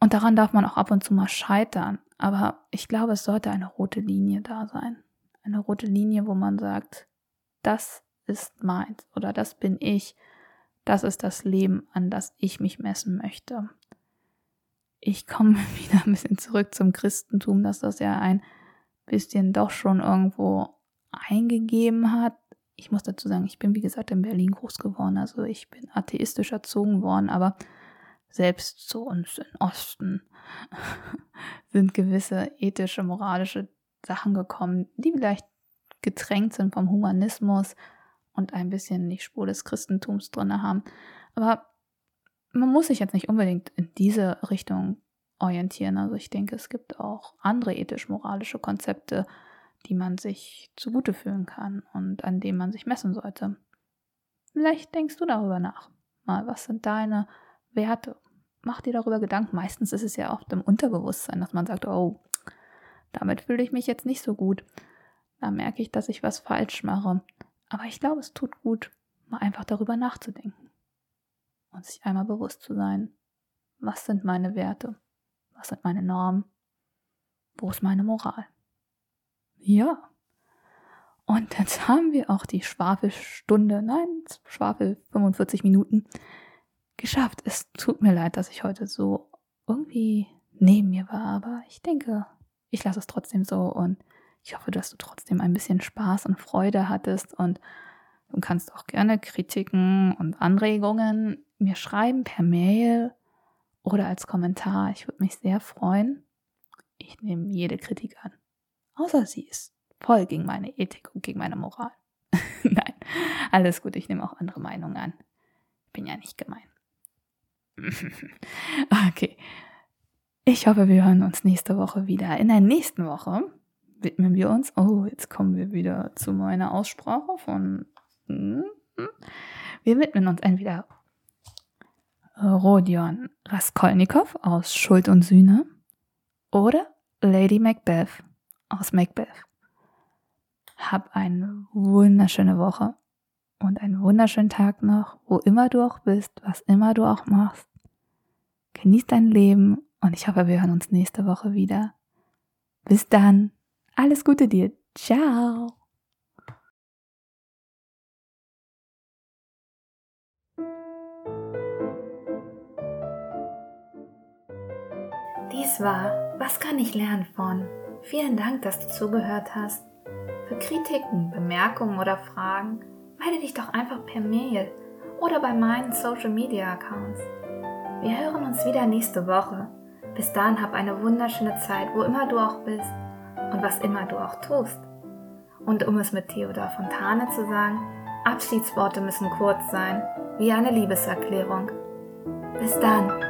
Und daran darf man auch ab und zu mal scheitern. Aber ich glaube, es sollte eine rote Linie da sein. Eine rote Linie, wo man sagt, das ist meins oder das bin ich. Das ist das Leben, an das ich mich messen möchte. Ich komme wieder ein bisschen zurück zum Christentum, dass das ja ein bisschen doch schon irgendwo eingegeben hat. Ich muss dazu sagen, ich bin wie gesagt in Berlin groß geworden, also ich bin atheistisch erzogen worden, aber selbst zu uns im Osten sind gewisse ethische, moralische Sachen gekommen, die vielleicht getränkt sind vom Humanismus und ein bisschen die Spur des Christentums drin haben. Aber man muss sich jetzt nicht unbedingt in diese Richtung orientieren. Also ich denke, es gibt auch andere ethisch-moralische Konzepte, die man sich zugute fühlen kann und an denen man sich messen sollte. Vielleicht denkst du darüber nach. Mal, was sind deine Werte? Mach dir darüber Gedanken. Meistens ist es ja oft im Unterbewusstsein, dass man sagt, oh, damit fühle ich mich jetzt nicht so gut. Da merke ich, dass ich was falsch mache. Aber ich glaube, es tut gut, mal einfach darüber nachzudenken und sich einmal bewusst zu sein, was sind meine Werte, was sind meine Normen, wo ist meine Moral. Ja. Und jetzt haben wir auch die Schwafelstunde, nein, Schwafel 45 Minuten geschafft. Es tut mir leid, dass ich heute so irgendwie neben mir war, aber ich denke, ich lasse es trotzdem so und ich hoffe, dass du trotzdem ein bisschen Spaß und Freude hattest und du kannst auch gerne Kritiken und Anregungen mir schreiben per Mail oder als Kommentar. Ich würde mich sehr freuen. Ich nehme jede Kritik an. Außer sie ist voll gegen meine Ethik und gegen meine Moral. Nein, alles gut, ich nehme auch andere Meinungen an. Bin ja nicht gemein. okay. Ich hoffe, wir hören uns nächste Woche wieder. In der nächsten Woche widmen wir uns, oh, jetzt kommen wir wieder zu meiner Aussprache von, hm, wir widmen uns entweder Rodion Raskolnikow aus Schuld und Sühne oder Lady Macbeth aus Macbeth. Hab eine wunderschöne Woche und einen wunderschönen Tag noch, wo immer du auch bist, was immer du auch machst. Genieß dein Leben und ich hoffe, wir hören uns nächste Woche wieder. Bis dann. Alles Gute dir. Ciao. Dies war Was kann ich lernen von? Vielen Dank, dass du zugehört hast. Für Kritiken, Bemerkungen oder Fragen melde dich doch einfach per Mail oder bei meinen Social Media Accounts. Wir hören uns wieder nächste Woche. Bis dahin hab eine wunderschöne Zeit, wo immer du auch bist und was immer du auch tust. Und um es mit Theodor Fontane zu sagen, Abschiedsworte müssen kurz sein, wie eine Liebeserklärung. Bis dann.